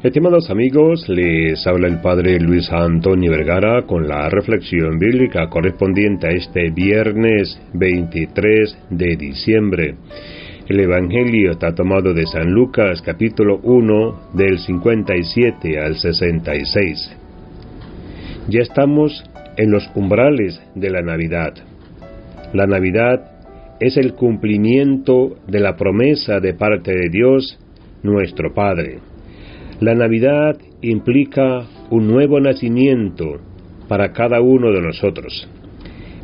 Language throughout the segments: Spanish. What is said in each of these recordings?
Estimados amigos, les habla el Padre Luis Antonio Vergara con la reflexión bíblica correspondiente a este viernes 23 de diciembre. El Evangelio está tomado de San Lucas capítulo 1 del 57 al 66. Ya estamos en los umbrales de la Navidad. La Navidad es el cumplimiento de la promesa de parte de Dios, nuestro Padre la Navidad implica un nuevo nacimiento para cada uno de nosotros.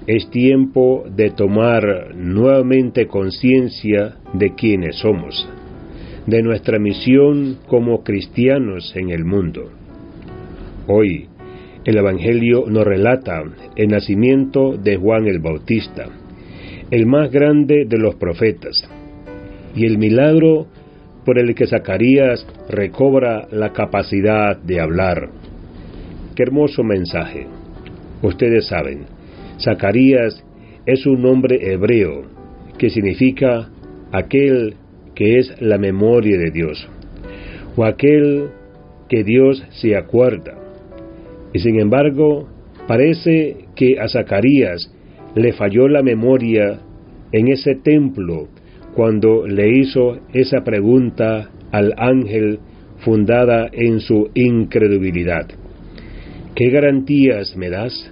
Es tiempo de tomar nuevamente conciencia de quiénes somos, de nuestra misión como cristianos en el mundo. Hoy, el Evangelio nos relata el nacimiento de Juan el Bautista, el más grande de los profetas, y el milagro por el que Zacarías recobra la capacidad de hablar. Qué hermoso mensaje. Ustedes saben, Zacarías es un nombre hebreo que significa aquel que es la memoria de Dios, o aquel que Dios se acuerda. Y sin embargo, parece que a Zacarías le falló la memoria en ese templo cuando le hizo esa pregunta al ángel fundada en su incredulidad. ¿Qué garantías me das?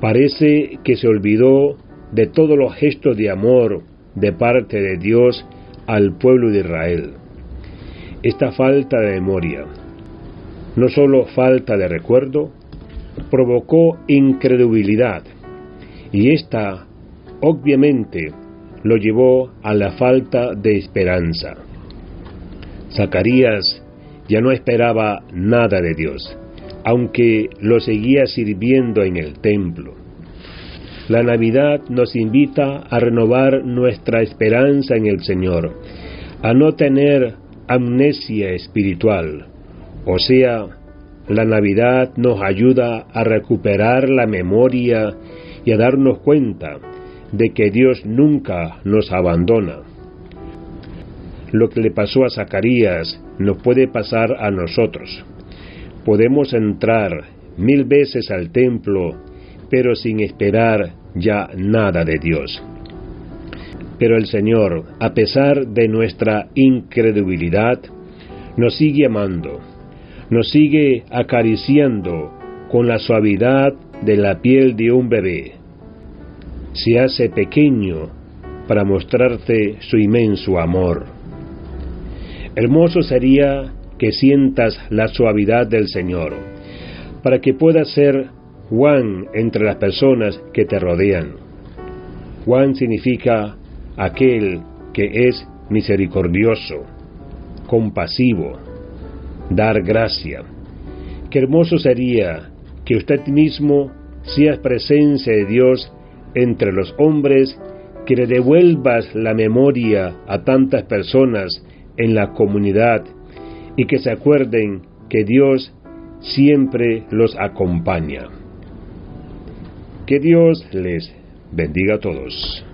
Parece que se olvidó de todos los gestos de amor de parte de Dios al pueblo de Israel. Esta falta de memoria, no solo falta de recuerdo, provocó incredulidad, y esta, obviamente, lo llevó a la falta de esperanza. Zacarías ya no esperaba nada de Dios, aunque lo seguía sirviendo en el templo. La Navidad nos invita a renovar nuestra esperanza en el Señor, a no tener amnesia espiritual, o sea, la Navidad nos ayuda a recuperar la memoria y a darnos cuenta de que Dios nunca nos abandona. Lo que le pasó a Zacarías nos puede pasar a nosotros. Podemos entrar mil veces al templo, pero sin esperar ya nada de Dios. Pero el Señor, a pesar de nuestra incredulidad, nos sigue amando, nos sigue acariciando con la suavidad de la piel de un bebé se hace pequeño para mostrarte su inmenso amor. Hermoso sería que sientas la suavidad del Señor, para que puedas ser Juan entre las personas que te rodean. Juan significa aquel que es misericordioso, compasivo, dar gracia. Qué hermoso sería que usted mismo sea presencia de Dios entre los hombres que le devuelvas la memoria a tantas personas en la comunidad y que se acuerden que Dios siempre los acompaña. Que Dios les bendiga a todos.